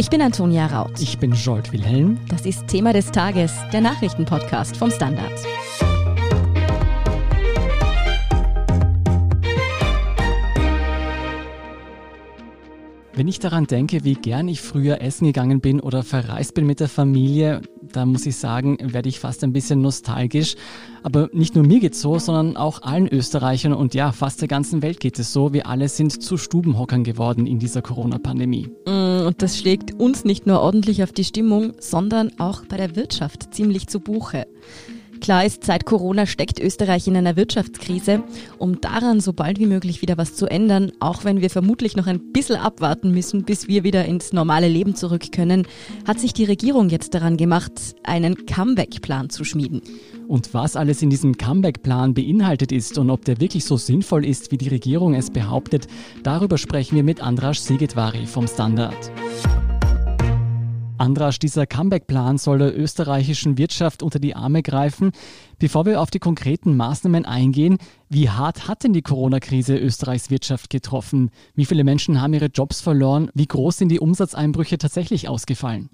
Ich bin Antonia Raut. Ich bin Jolt Wilhelm. Das ist Thema des Tages, der Nachrichtenpodcast vom Standard. Wenn ich daran denke, wie gern ich früher essen gegangen bin oder verreist bin mit der Familie, da muss ich sagen, werde ich fast ein bisschen nostalgisch. Aber nicht nur mir geht's so, sondern auch allen Österreichern und ja, fast der ganzen Welt geht es so. Wir alle sind zu Stubenhockern geworden in dieser Corona-Pandemie. Mm, und das schlägt uns nicht nur ordentlich auf die Stimmung, sondern auch bei der Wirtschaft ziemlich zu Buche. Klar ist, seit Corona steckt Österreich in einer Wirtschaftskrise. Um daran so bald wie möglich wieder was zu ändern, auch wenn wir vermutlich noch ein bisschen abwarten müssen, bis wir wieder ins normale Leben zurück können, hat sich die Regierung jetzt daran gemacht, einen Comeback-Plan zu schmieden. Und was alles in diesem Comeback-Plan beinhaltet ist und ob der wirklich so sinnvoll ist, wie die Regierung es behauptet, darüber sprechen wir mit Andras Segetvari vom Standard. Andrasch, dieser Comeback-Plan soll der österreichischen Wirtschaft unter die Arme greifen. Bevor wir auf die konkreten Maßnahmen eingehen, wie hart hat denn die Corona-Krise Österreichs Wirtschaft getroffen? Wie viele Menschen haben ihre Jobs verloren? Wie groß sind die Umsatzeinbrüche tatsächlich ausgefallen?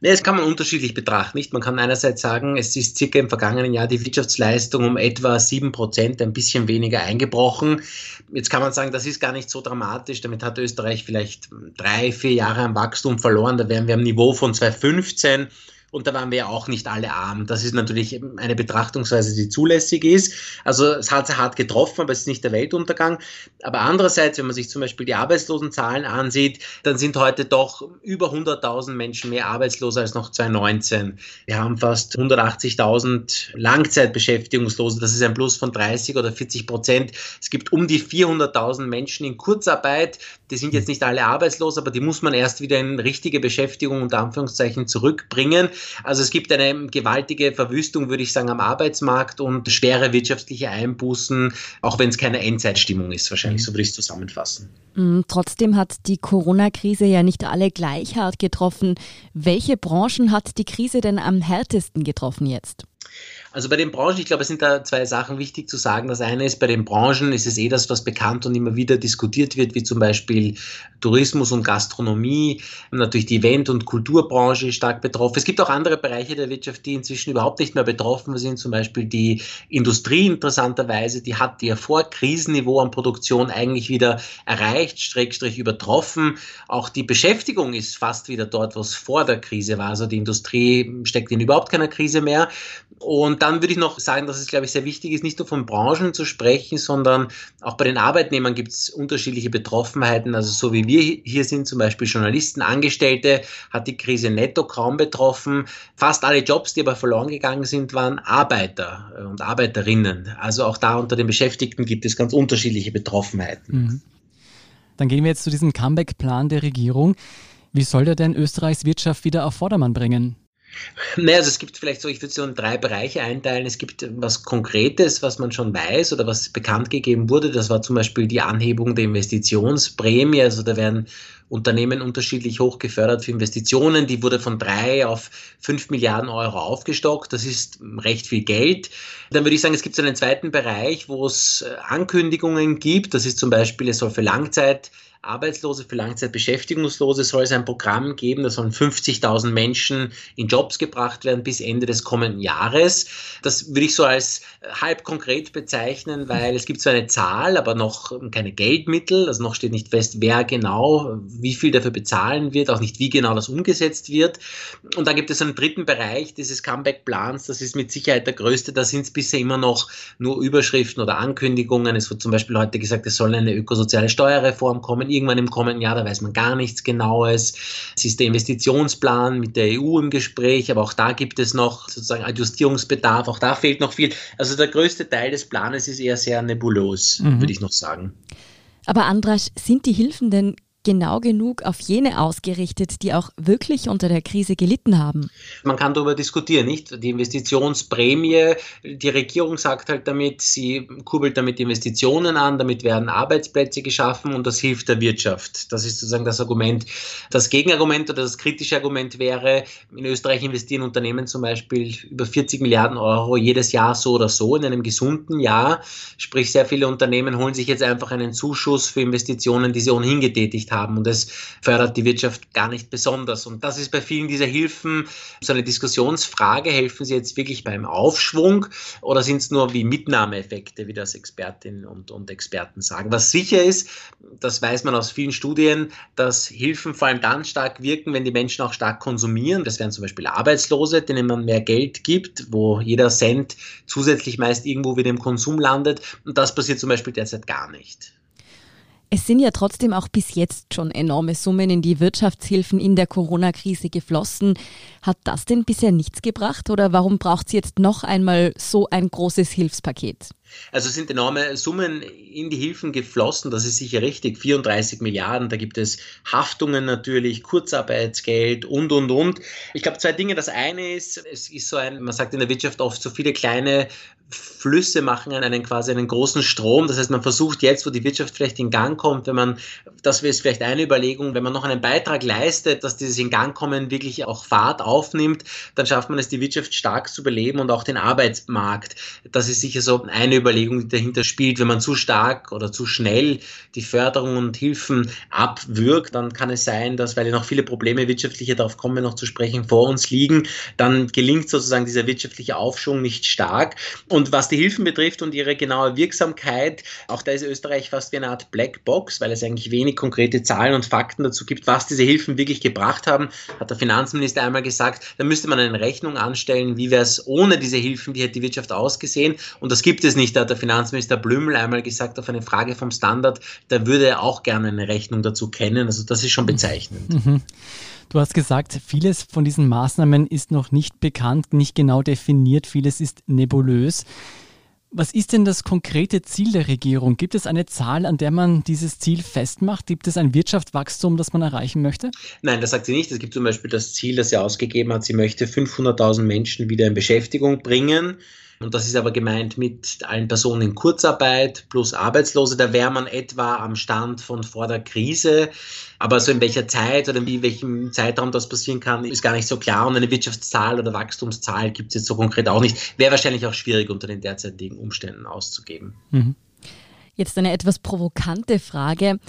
Nee, das kann man unterschiedlich betrachten. Nicht? Man kann einerseits sagen, es ist circa im vergangenen Jahr die Wirtschaftsleistung um etwa sieben Prozent, ein bisschen weniger eingebrochen. Jetzt kann man sagen, das ist gar nicht so dramatisch. Damit hat Österreich vielleicht drei, vier Jahre am Wachstum verloren. Da wären wir am Niveau von 2015 und da waren wir ja auch nicht alle arm. Das ist natürlich eine Betrachtungsweise, die zulässig ist. Also es hat sehr hart getroffen, aber es ist nicht der Weltuntergang. Aber andererseits, wenn man sich zum Beispiel die Arbeitslosenzahlen ansieht, dann sind heute doch über 100.000 Menschen mehr arbeitslos als noch 2019. Wir haben fast 180.000 Langzeitbeschäftigungslose. Das ist ein Plus von 30 oder 40 Prozent. Es gibt um die 400.000 Menschen in Kurzarbeit. Die sind jetzt nicht alle arbeitslos, aber die muss man erst wieder in richtige Beschäftigung unter Anführungszeichen zurückbringen. Also es gibt eine gewaltige Verwüstung, würde ich sagen, am Arbeitsmarkt und schwere wirtschaftliche Einbußen, auch wenn es keine Endzeitstimmung ist, wahrscheinlich, so würde ich es zusammenfassen. Mm, trotzdem hat die Corona-Krise ja nicht alle gleich hart getroffen. Welche Branchen hat die Krise denn am härtesten getroffen jetzt? Also bei den Branchen, ich glaube, es sind da zwei Sachen wichtig zu sagen. Das eine ist, bei den Branchen ist es eh das, was bekannt und immer wieder diskutiert wird, wie zum Beispiel Tourismus und Gastronomie, natürlich die Event- und Kulturbranche stark betroffen. Es gibt auch andere Bereiche der Wirtschaft, die inzwischen überhaupt nicht mehr betroffen sind, zum Beispiel die Industrie interessanterweise, die hat ihr Vor-Krisenniveau an Produktion eigentlich wieder erreicht, Schrägstrich übertroffen. Auch die Beschäftigung ist fast wieder dort, was vor der Krise war. Also die Industrie steckt in überhaupt keiner Krise mehr. Und dann würde ich noch sagen, dass es, glaube ich, sehr wichtig ist, nicht nur von Branchen zu sprechen, sondern auch bei den Arbeitnehmern gibt es unterschiedliche Betroffenheiten. Also so wie wir hier sind, zum Beispiel Journalisten, Angestellte, hat die Krise netto kaum betroffen. Fast alle Jobs, die aber verloren gegangen sind, waren Arbeiter und Arbeiterinnen. Also auch da unter den Beschäftigten gibt es ganz unterschiedliche Betroffenheiten. Mhm. Dann gehen wir jetzt zu diesem Comeback-Plan der Regierung. Wie soll der denn Österreichs Wirtschaft wieder auf Vordermann bringen? Naja, also es gibt vielleicht so, ich würde so in drei Bereiche einteilen. Es gibt was Konkretes, was man schon weiß oder was bekannt gegeben wurde. Das war zum Beispiel die Anhebung der Investitionsprämie. Also da werden Unternehmen unterschiedlich hoch gefördert für Investitionen. Die wurde von drei auf fünf Milliarden Euro aufgestockt. Das ist recht viel Geld. Dann würde ich sagen, es gibt einen zweiten Bereich, wo es Ankündigungen gibt. Das ist zum Beispiel, es soll für Langzeit Arbeitslose, für Langzeitbeschäftigungslose soll es ein Programm geben, da sollen 50.000 Menschen in Jobs gebracht werden bis Ende des kommenden Jahres. Das würde ich so als halb konkret bezeichnen, weil es gibt zwar eine Zahl, aber noch keine Geldmittel, also noch steht nicht fest, wer genau, wie viel dafür bezahlen wird, auch nicht wie genau das umgesetzt wird. Und dann gibt es einen dritten Bereich dieses Comeback-Plans, das ist mit Sicherheit der größte, da sind es bisher immer noch nur Überschriften oder Ankündigungen. Es wird zum Beispiel heute gesagt, es soll eine ökosoziale Steuerreform kommen irgendwann im kommenden Jahr, da weiß man gar nichts Genaues. Es ist der Investitionsplan mit der EU im Gespräch, aber auch da gibt es noch sozusagen Adjustierungsbedarf, auch da fehlt noch viel. Also der größte Teil des Planes ist eher sehr nebulös, mhm. würde ich noch sagen. Aber Andras, sind die Hilfen denn genau genug auf jene ausgerichtet, die auch wirklich unter der Krise gelitten haben? Man kann darüber diskutieren, nicht? Die Investitionsprämie, die Regierung sagt halt damit, sie kurbelt damit Investitionen an, damit werden Arbeitsplätze geschaffen und das hilft der Wirtschaft. Das ist sozusagen das Argument. Das Gegenargument oder das kritische Argument wäre, in Österreich investieren Unternehmen zum Beispiel über 40 Milliarden Euro jedes Jahr so oder so in einem gesunden Jahr. Sprich, sehr viele Unternehmen holen sich jetzt einfach einen Zuschuss für Investitionen, die sie ohnehin getätigt haben und es fördert die Wirtschaft gar nicht besonders. Und das ist bei vielen dieser Hilfen so eine Diskussionsfrage. Helfen sie jetzt wirklich beim Aufschwung oder sind es nur wie Mitnahmeeffekte, wie das Expertinnen und, und Experten sagen? Was sicher ist, das weiß man aus vielen Studien, dass Hilfen vor allem dann stark wirken, wenn die Menschen auch stark konsumieren. Das wären zum Beispiel Arbeitslose, denen man mehr Geld gibt, wo jeder Cent zusätzlich meist irgendwo wieder im Konsum landet. Und das passiert zum Beispiel derzeit gar nicht. Es sind ja trotzdem auch bis jetzt schon enorme Summen in die Wirtschaftshilfen in der Corona-Krise geflossen. Hat das denn bisher nichts gebracht oder warum braucht es jetzt noch einmal so ein großes Hilfspaket? Also sind enorme Summen in die Hilfen geflossen, das ist sicher richtig. 34 Milliarden, da gibt es Haftungen natürlich, Kurzarbeitsgeld und, und, und. Ich glaube, zwei Dinge. Das eine ist, es ist so ein, man sagt in der Wirtschaft oft, so viele kleine Flüsse machen einen quasi einen großen Strom. Das heißt, man versucht jetzt, wo die Wirtschaft vielleicht in Gang kommt, wenn man, das wäre vielleicht eine Überlegung, wenn man noch einen Beitrag leistet, dass dieses in Gang kommen wirklich auch Fahrt aufnimmt, dann schafft man es, die Wirtschaft stark zu beleben und auch den Arbeitsmarkt. Das ist sicher so eine Überlegung, die dahinter spielt. Wenn man zu stark oder zu schnell die Förderung und Hilfen abwirkt, dann kann es sein, dass, weil ja noch viele Probleme wirtschaftliche, darauf kommen noch zu sprechen, vor uns liegen, dann gelingt sozusagen dieser wirtschaftliche Aufschwung nicht stark. Und was die Hilfen betrifft und ihre genaue Wirksamkeit, auch da ist Österreich fast wie eine Art Blackbox, weil es eigentlich wenig konkrete Zahlen und Fakten dazu gibt, was diese Hilfen wirklich gebracht haben, hat der Finanzminister einmal gesagt, da müsste man eine Rechnung anstellen, wie wäre es ohne diese Hilfen, wie hätte die Wirtschaft ausgesehen. Und das gibt es nicht. Da hat der Finanzminister Blümel einmal gesagt auf eine Frage vom Standard, da würde er auch gerne eine Rechnung dazu kennen. Also das ist schon bezeichnend. Mhm. Du hast gesagt, vieles von diesen Maßnahmen ist noch nicht bekannt, nicht genau definiert, vieles ist nebulös. Was ist denn das konkrete Ziel der Regierung? Gibt es eine Zahl, an der man dieses Ziel festmacht? Gibt es ein Wirtschaftswachstum, das man erreichen möchte? Nein, das sagt sie nicht. Es gibt zum Beispiel das Ziel, das sie ausgegeben hat. Sie möchte 500.000 Menschen wieder in Beschäftigung bringen. Und das ist aber gemeint mit allen Personen in Kurzarbeit plus Arbeitslose. Da wäre man etwa am Stand von vor der Krise. Aber so in welcher Zeit oder in welchem Zeitraum das passieren kann, ist gar nicht so klar. Und eine Wirtschaftszahl oder Wachstumszahl gibt es jetzt so konkret auch nicht. Wäre wahrscheinlich auch schwierig unter den derzeitigen Umständen auszugeben. Mhm. Jetzt eine etwas provokante Frage.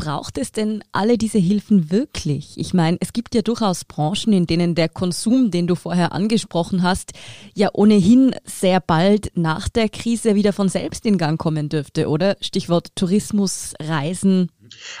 Braucht es denn alle diese Hilfen wirklich? Ich meine, es gibt ja durchaus Branchen, in denen der Konsum, den du vorher angesprochen hast, ja ohnehin sehr bald nach der Krise wieder von selbst in Gang kommen dürfte, oder? Stichwort Tourismus, Reisen.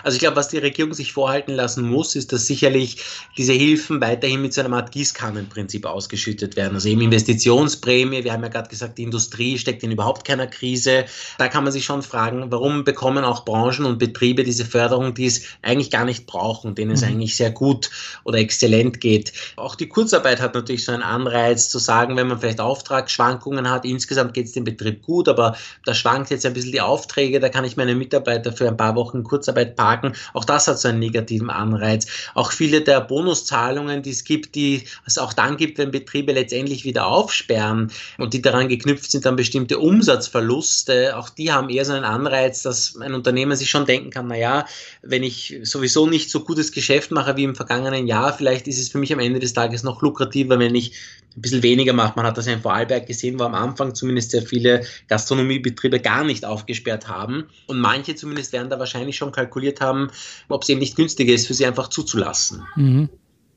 Also ich glaube, was die Regierung sich vorhalten lassen muss, ist, dass sicherlich diese Hilfen weiterhin mit so einer Art Gießkannenprinzip ausgeschüttet werden. Also eben Investitionsprämie, wir haben ja gerade gesagt, die Industrie steckt in überhaupt keiner Krise. Da kann man sich schon fragen, warum bekommen auch Branchen und Betriebe diese Förderung, die es eigentlich gar nicht brauchen, denen es mhm. eigentlich sehr gut oder exzellent geht. Auch die Kurzarbeit hat natürlich so einen Anreiz zu sagen, wenn man vielleicht Auftragsschwankungen hat, insgesamt geht es dem Betrieb gut, aber da schwankt jetzt ein bisschen die Aufträge, da kann ich meine Mitarbeiter für ein paar Wochen Kurzarbeit Kurzarbeit parken. Auch das hat so einen negativen Anreiz. Auch viele der Bonuszahlungen, die es gibt, die es auch dann gibt, wenn Betriebe letztendlich wieder aufsperren und die daran geknüpft sind an bestimmte Umsatzverluste, auch die haben eher so einen Anreiz, dass ein Unternehmer sich schon denken kann, naja, wenn ich sowieso nicht so gutes Geschäft mache wie im vergangenen Jahr, vielleicht ist es für mich am Ende des Tages noch lukrativer, wenn ich ein bisschen weniger mache. Man hat das ja in Vorarlberg gesehen, wo am Anfang zumindest sehr viele Gastronomiebetriebe gar nicht aufgesperrt haben. Und manche zumindest werden da wahrscheinlich schon kalkuliert haben, ob es eben nicht günstiger ist, für sie einfach zuzulassen. Mhm.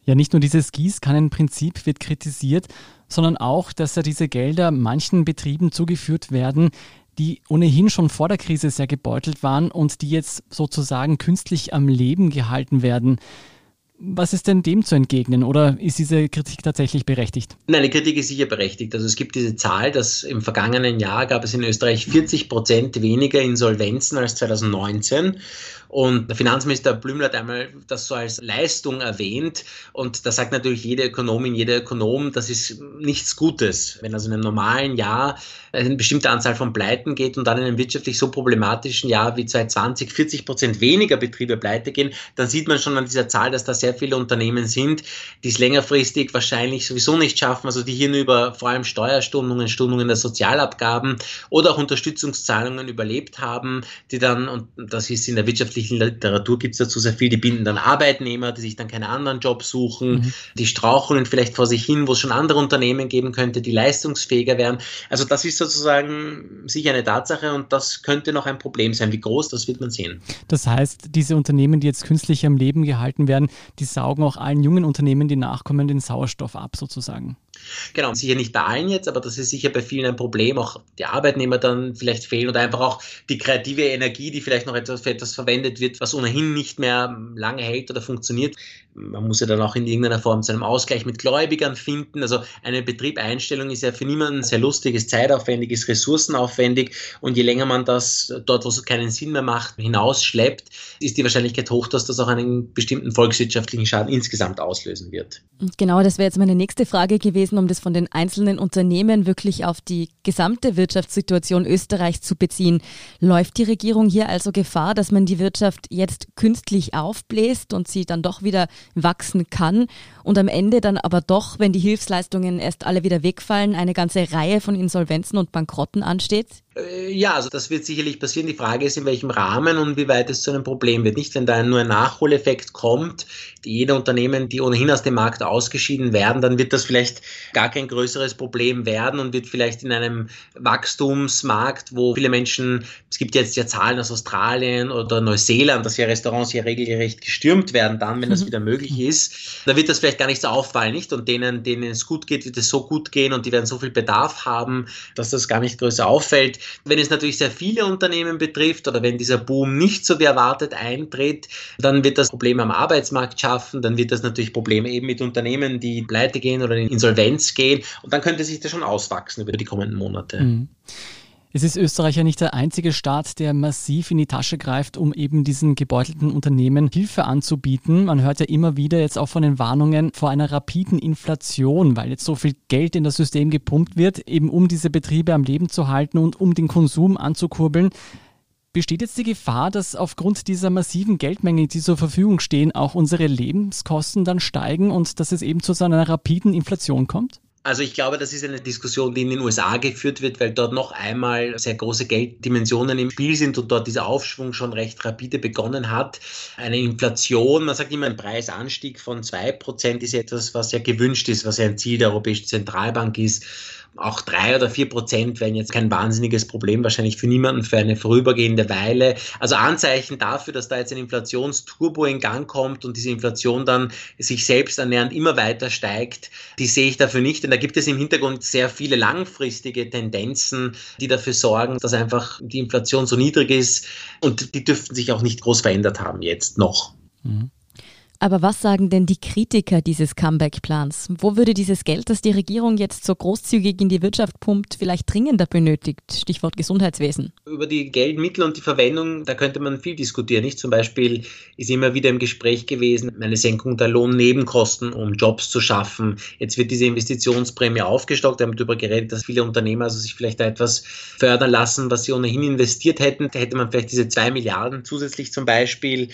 Ja, nicht nur dieses Gießkannenprinzip wird kritisiert, sondern auch, dass ja diese Gelder manchen Betrieben zugeführt werden, die ohnehin schon vor der Krise sehr gebeutelt waren und die jetzt sozusagen künstlich am Leben gehalten werden. Was ist denn dem zu entgegnen oder ist diese Kritik tatsächlich berechtigt? Nein, die Kritik ist sicher berechtigt. Also es gibt diese Zahl, dass im vergangenen Jahr gab es in Österreich 40 Prozent weniger Insolvenzen als 2019. Und der Finanzminister Blümler hat einmal das so als Leistung erwähnt. Und da sagt natürlich jede Ökonomin, jeder Ökonom, das ist nichts Gutes. Wenn also in einem normalen Jahr eine bestimmte Anzahl von Pleiten geht und dann in einem wirtschaftlich so problematischen Jahr wie 2020 40 Prozent weniger Betriebe pleite gehen, dann sieht man schon an dieser Zahl, dass das sehr viele Unternehmen sind, die es längerfristig wahrscheinlich sowieso nicht schaffen, also die hier nur über vor allem Steuerstundungen, Stundungen der Sozialabgaben oder auch Unterstützungszahlungen überlebt haben, die dann, und das ist in der wirtschaftlichen wissenschaftlichen Literatur gibt es dazu sehr viel, die binden dann Arbeitnehmer, die sich dann keine anderen Jobs suchen, mhm. die straucheln vielleicht vor sich hin, wo es schon andere Unternehmen geben könnte, die leistungsfähiger wären. Also das ist sozusagen sicher eine Tatsache und das könnte noch ein Problem sein. Wie groß, das wird man sehen. Das heißt, diese Unternehmen, die jetzt künstlich am Leben gehalten werden, die saugen auch allen jungen Unternehmen, die nachkommen, den Sauerstoff ab sozusagen. Genau, sicher nicht bei allen jetzt, aber das ist sicher bei vielen ein Problem. Auch die Arbeitnehmer dann vielleicht fehlen oder einfach auch die kreative Energie, die vielleicht noch etwas für etwas verwendet wird, was ohnehin nicht mehr lange hält oder funktioniert. Man muss ja dann auch in irgendeiner Form zu einem Ausgleich mit Gläubigern finden. Also eine Betriebeinstellung ist ja für niemanden sehr lustig, ist zeitaufwendig, ist ressourcenaufwendig und je länger man das dort, wo es keinen Sinn mehr macht, hinausschleppt, ist die Wahrscheinlichkeit hoch, dass das auch einen bestimmten volkswirtschaftlichen Schaden insgesamt auslösen wird. Genau, das wäre jetzt meine nächste Frage gewesen, um das von den einzelnen Unternehmen wirklich auf die gesamte Wirtschaftssituation Österreichs zu beziehen. Läuft die Regierung hier also Gefahr, dass man die Wirtschaft jetzt künstlich aufbläst und sie dann doch wieder wachsen kann und am Ende dann aber doch, wenn die Hilfsleistungen erst alle wieder wegfallen, eine ganze Reihe von Insolvenzen und Bankrotten ansteht? Äh, ja, also das wird sicherlich passieren. Die Frage ist, in welchem Rahmen und wie weit es zu einem Problem wird. Nicht, wenn da nur ein Nachholeffekt kommt, die jede Unternehmen, die ohnehin aus dem Markt ausgeschieden werden, dann wird das vielleicht gar kein größeres Problem werden und wird vielleicht in einem Wachstumsmarkt, wo viele Menschen, es gibt jetzt ja Zahlen aus Australien oder Neuseeland, dass ja Restaurants ja regelrecht gestürmt werden, dann, wenn das mhm. wieder möglich ist, da wird das vielleicht gar nicht so auffallen, nicht? Und denen, denen es gut geht, wird es so gut gehen und die werden so viel Bedarf haben, dass das gar nicht größer auffällt. Wenn es natürlich sehr viele Unternehmen betrifft oder wenn dieser Boom nicht so wie erwartet eintritt, dann wird das Problem am Arbeitsmarkt schaffen, dann wird das natürlich Probleme eben mit Unternehmen, die pleite gehen oder in Insolvenz gehen und dann könnte sich das schon auswachsen über die kommenden Monate. Mhm. Es ist Österreich ja nicht der einzige Staat, der massiv in die Tasche greift, um eben diesen gebeutelten Unternehmen Hilfe anzubieten. Man hört ja immer wieder jetzt auch von den Warnungen vor einer rapiden Inflation, weil jetzt so viel Geld in das System gepumpt wird, eben um diese Betriebe am Leben zu halten und um den Konsum anzukurbeln. Besteht jetzt die Gefahr, dass aufgrund dieser massiven Geldmenge, die zur Verfügung stehen, auch unsere Lebenskosten dann steigen und dass es eben zu so einer rapiden Inflation kommt? Also ich glaube, das ist eine Diskussion, die in den USA geführt wird, weil dort noch einmal sehr große Gelddimensionen im Spiel sind und dort dieser Aufschwung schon recht rapide begonnen hat. Eine Inflation, man sagt immer ein Preisanstieg von zwei Prozent ist etwas, was ja gewünscht ist, was ja ein Ziel der Europäischen Zentralbank ist auch drei oder vier Prozent wären jetzt kein wahnsinniges Problem, wahrscheinlich für niemanden für eine vorübergehende Weile. Also Anzeichen dafür, dass da jetzt ein Inflationsturbo in Gang kommt und diese Inflation dann sich selbst ernährend immer weiter steigt, die sehe ich dafür nicht, denn da gibt es im Hintergrund sehr viele langfristige Tendenzen, die dafür sorgen, dass einfach die Inflation so niedrig ist und die dürften sich auch nicht groß verändert haben jetzt noch. Mhm. Aber was sagen denn die Kritiker dieses Comeback-Plans? Wo würde dieses Geld, das die Regierung jetzt so großzügig in die Wirtschaft pumpt, vielleicht dringender benötigt? Stichwort Gesundheitswesen. Über die Geldmittel und die Verwendung, da könnte man viel diskutieren. Nicht? Zum Beispiel ist immer wieder im Gespräch gewesen, eine Senkung der Lohnnebenkosten, um Jobs zu schaffen. Jetzt wird diese Investitionsprämie aufgestockt. Wir haben darüber geredet, dass viele Unternehmer also sich vielleicht da etwas fördern lassen, was sie ohnehin investiert hätten. Da hätte man vielleicht diese zwei Milliarden zusätzlich zum Beispiel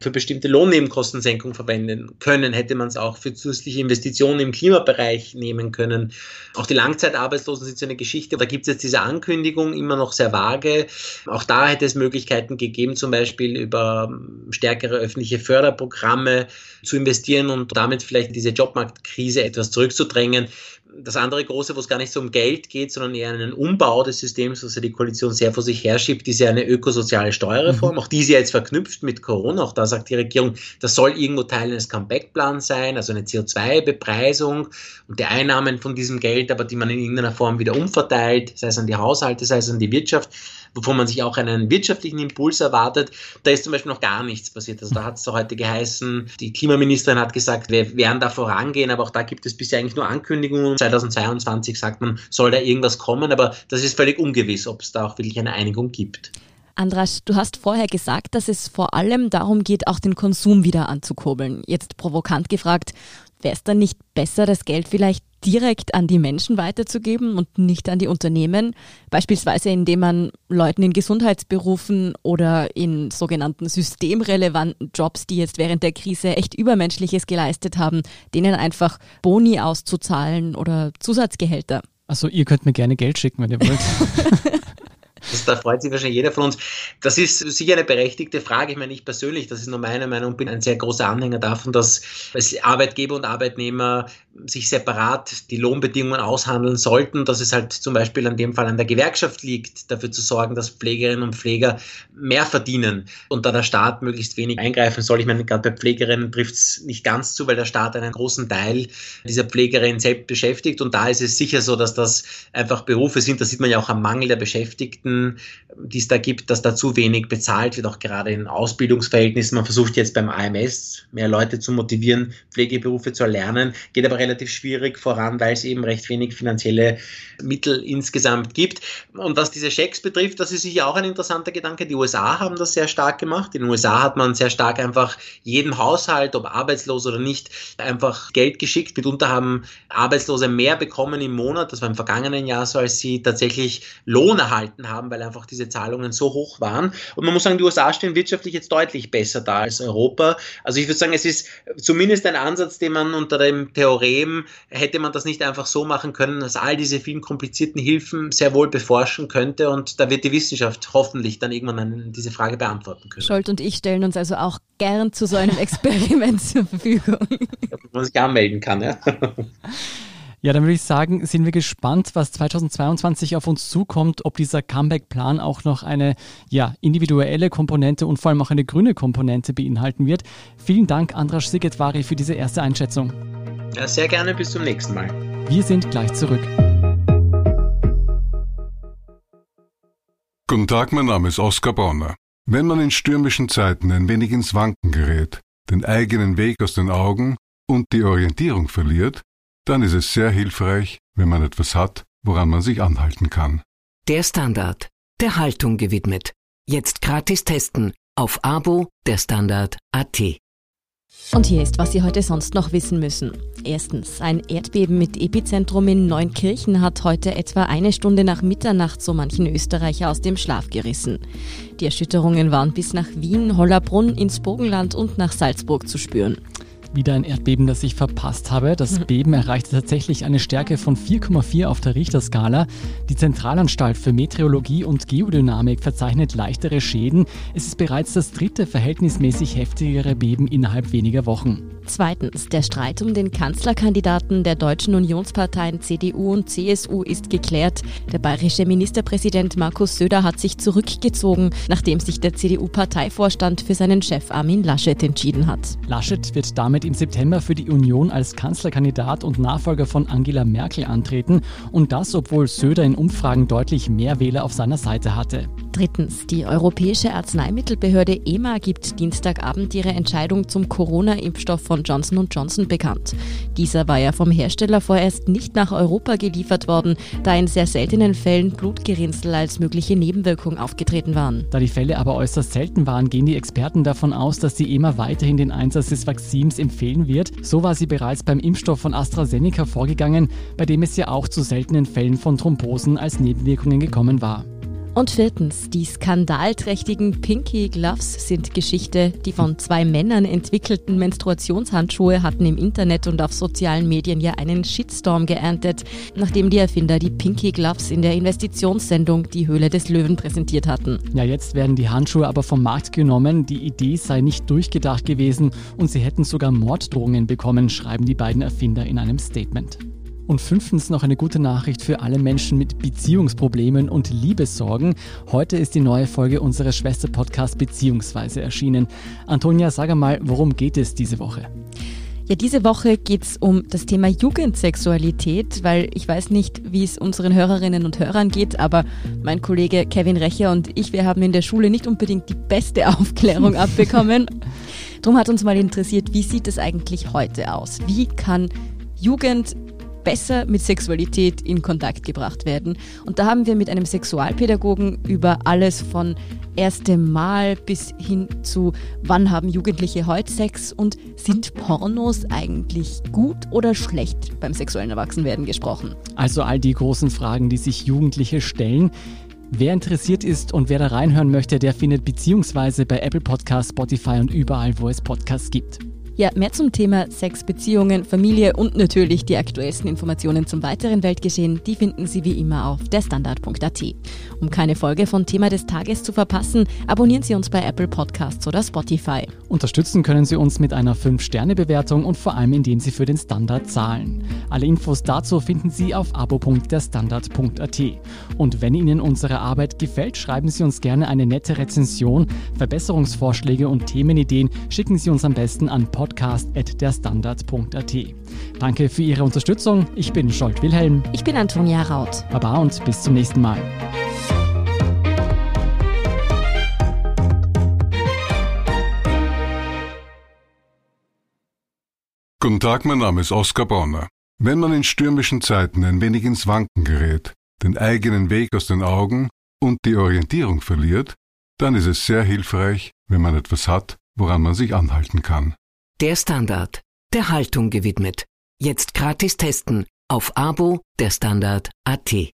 für bestimmte Lohnnebenkostensenkung verwenden können, hätte man es auch für zusätzliche Investitionen im Klimabereich nehmen können. Auch die Langzeitarbeitslosen sind so eine Geschichte. Da gibt es jetzt diese Ankündigung, immer noch sehr vage. Auch da hätte es Möglichkeiten gegeben, zum Beispiel über stärkere öffentliche Förderprogramme zu investieren und damit vielleicht diese Jobmarktkrise etwas zurückzudrängen das andere große, wo es gar nicht so um Geld geht, sondern eher einen Umbau des Systems, was ja die Koalition sehr vor sich herschiebt, ist ja eine ökosoziale Steuerreform. Mhm. Auch die ist ja jetzt verknüpft mit Corona. Auch da sagt die Regierung, das soll irgendwo Teil eines Comeback-Plans sein, also eine CO2-Bepreisung und die Einnahmen von diesem Geld, aber die man in irgendeiner Form wieder umverteilt, sei es an die Haushalte, sei es an die Wirtschaft wovon man sich auch einen wirtschaftlichen Impuls erwartet. Da ist zum Beispiel noch gar nichts passiert. Also da hat es heute geheißen, die Klimaministerin hat gesagt, wir werden da vorangehen, aber auch da gibt es bisher eigentlich nur Ankündigungen. 2022 sagt man, soll da irgendwas kommen, aber das ist völlig ungewiss, ob es da auch wirklich eine Einigung gibt. Andras, du hast vorher gesagt, dass es vor allem darum geht, auch den Konsum wieder anzukurbeln. Jetzt provokant gefragt, wäre es dann nicht besser, das Geld vielleicht direkt an die Menschen weiterzugeben und nicht an die Unternehmen, beispielsweise indem man Leuten in Gesundheitsberufen oder in sogenannten systemrelevanten Jobs, die jetzt während der Krise echt Übermenschliches geleistet haben, denen einfach Boni auszuzahlen oder Zusatzgehälter. Also ihr könnt mir gerne Geld schicken, wenn ihr wollt. Das, da freut sich wahrscheinlich jeder von uns. Das ist sicher eine berechtigte Frage. Ich meine, ich persönlich, das ist nur meine Meinung, bin ein sehr großer Anhänger davon, dass Arbeitgeber und Arbeitnehmer sich separat die Lohnbedingungen aushandeln sollten, dass es halt zum Beispiel an dem Fall an der Gewerkschaft liegt, dafür zu sorgen, dass Pflegerinnen und Pfleger mehr verdienen und da der Staat möglichst wenig eingreifen soll. Ich meine, gerade bei Pflegerinnen trifft es nicht ganz zu, weil der Staat einen großen Teil dieser Pflegerin selbst beschäftigt und da ist es sicher so, dass das einfach Berufe sind, das sieht man ja auch am Mangel der Beschäftigten, die es da gibt, dass da zu wenig bezahlt wird, auch gerade in Ausbildungsverhältnissen. Man versucht jetzt beim AMS mehr Leute zu motivieren, Pflegeberufe zu erlernen, geht aber relativ schwierig voran, weil es eben recht wenig finanzielle Mittel insgesamt gibt. Und was diese Schecks betrifft, das ist sicher auch ein interessanter Gedanke. Die USA haben das sehr stark gemacht. In den USA hat man sehr stark einfach jedem Haushalt, ob arbeitslos oder nicht, einfach Geld geschickt. Mitunter haben Arbeitslose mehr bekommen im Monat, das war im vergangenen Jahr so, als sie tatsächlich Lohn erhalten haben, weil einfach diese Zahlungen so hoch waren. Und man muss sagen, die USA stehen wirtschaftlich jetzt deutlich besser da als Europa. Also ich würde sagen, es ist zumindest ein Ansatz, den man unter dem Theorem, hätte man das nicht einfach so machen können, dass all diese vielen komplizierten Hilfen sehr wohl beforschen könnte und da wird die Wissenschaft hoffentlich dann irgendwann diese Frage beantworten können. Scholt und ich stellen uns also auch gern zu so einem Experiment zur Verfügung. Wo man sich anmelden kann, ja. Ja, dann würde ich sagen, sind wir gespannt, was 2022 auf uns zukommt, ob dieser Comeback-Plan auch noch eine ja, individuelle Komponente und vor allem auch eine grüne Komponente beinhalten wird. Vielen Dank, Andras Sigetvari, für diese erste Einschätzung. Ja, sehr gerne, bis zum nächsten Mal. Wir sind gleich zurück. Guten Tag, mein Name ist Oskar Bonner. Wenn man in stürmischen Zeiten ein wenig ins Wanken gerät, den eigenen Weg aus den Augen und die Orientierung verliert, dann ist es sehr hilfreich, wenn man etwas hat, woran man sich anhalten kann. Der Standard, der Haltung gewidmet. Jetzt gratis testen auf Abo der Standard AT. Und hier ist, was Sie heute sonst noch wissen müssen. Erstens, ein Erdbeben mit Epizentrum in Neunkirchen hat heute etwa eine Stunde nach Mitternacht so manchen Österreicher aus dem Schlaf gerissen. Die Erschütterungen waren bis nach Wien, Hollerbrunn, ins Burgenland und nach Salzburg zu spüren wieder ein Erdbeben, das ich verpasst habe. Das mhm. Beben erreichte tatsächlich eine Stärke von 4,4 auf der Richterskala. Die Zentralanstalt für Meteorologie und Geodynamik verzeichnet leichtere Schäden. Es ist bereits das dritte verhältnismäßig heftigere Beben innerhalb weniger Wochen. Zweitens, der Streit um den Kanzlerkandidaten der deutschen Unionsparteien CDU und CSU ist geklärt. Der bayerische Ministerpräsident Markus Söder hat sich zurückgezogen, nachdem sich der CDU-Parteivorstand für seinen Chef Armin Laschet entschieden hat. Laschet wird damit im September für die Union als Kanzlerkandidat und Nachfolger von Angela Merkel antreten und das, obwohl Söder in Umfragen deutlich mehr Wähler auf seiner Seite hatte. Drittens, die Europäische Arzneimittelbehörde EMA gibt Dienstagabend ihre Entscheidung zum Corona-Impfstoff von Johnson Johnson bekannt. Dieser war ja vom Hersteller vorerst nicht nach Europa geliefert worden, da in sehr seltenen Fällen Blutgerinnsel als mögliche Nebenwirkung aufgetreten waren. Da die Fälle aber äußerst selten waren, gehen die Experten davon aus, dass die EMA weiterhin den Einsatz des Vakzins empfehlen wird. So war sie bereits beim Impfstoff von AstraZeneca vorgegangen, bei dem es ja auch zu seltenen Fällen von Thrombosen als Nebenwirkungen gekommen war. Und viertens, die skandalträchtigen Pinky Gloves sind Geschichte. Die von zwei Männern entwickelten Menstruationshandschuhe hatten im Internet und auf sozialen Medien ja einen Shitstorm geerntet, nachdem die Erfinder die Pinky Gloves in der Investitionssendung Die Höhle des Löwen präsentiert hatten. Ja, jetzt werden die Handschuhe aber vom Markt genommen. Die Idee sei nicht durchgedacht gewesen und sie hätten sogar Morddrohungen bekommen, schreiben die beiden Erfinder in einem Statement. Und fünftens noch eine gute Nachricht für alle Menschen mit Beziehungsproblemen und Liebessorgen. Heute ist die neue Folge unseres Schwester-Podcast Beziehungsweise erschienen. Antonia, sag mal, worum geht es diese Woche? Ja, diese Woche geht es um das Thema Jugendsexualität, weil ich weiß nicht, wie es unseren Hörerinnen und Hörern geht, aber mein Kollege Kevin Recher und ich, wir haben in der Schule nicht unbedingt die beste Aufklärung abbekommen. Drum hat uns mal interessiert, wie sieht es eigentlich heute aus? Wie kann Jugend besser mit Sexualität in Kontakt gebracht werden. Und da haben wir mit einem Sexualpädagogen über alles von erstem Mal bis hin zu wann haben Jugendliche heute Sex und sind Pornos eigentlich gut oder schlecht beim sexuellen Erwachsenwerden gesprochen. Also all die großen Fragen, die sich Jugendliche stellen. Wer interessiert ist und wer da reinhören möchte, der findet beziehungsweise bei Apple Podcasts, Spotify und überall, wo es Podcasts gibt. Ja, mehr zum Thema Sex, Beziehungen, Familie und natürlich die aktuellsten Informationen zum weiteren Weltgeschehen, die finden Sie wie immer auf derstandard.at. Um keine Folge von Thema des Tages zu verpassen, abonnieren Sie uns bei Apple Podcasts oder Spotify. Unterstützen können Sie uns mit einer 5-Sterne-Bewertung und vor allem indem Sie für den Standard zahlen. Alle Infos dazu finden Sie auf abo.derstandard.at. Und wenn Ihnen unsere Arbeit gefällt, schreiben Sie uns gerne eine nette Rezension. Verbesserungsvorschläge und Themenideen schicken Sie uns am besten an podcast.derstandard.at. Danke für Ihre Unterstützung. Ich bin Scholt Wilhelm. Ich bin Antonia Raut. Baba und bis zum nächsten Mal. Guten Tag, mein Name ist Oskar Bonner. Wenn man in stürmischen Zeiten ein wenig ins Wanken gerät, den eigenen Weg aus den Augen und die Orientierung verliert, dann ist es sehr hilfreich, wenn man etwas hat, woran man sich anhalten kann. Der Standard, der Haltung gewidmet. Jetzt gratis testen auf Abo der Standard.at.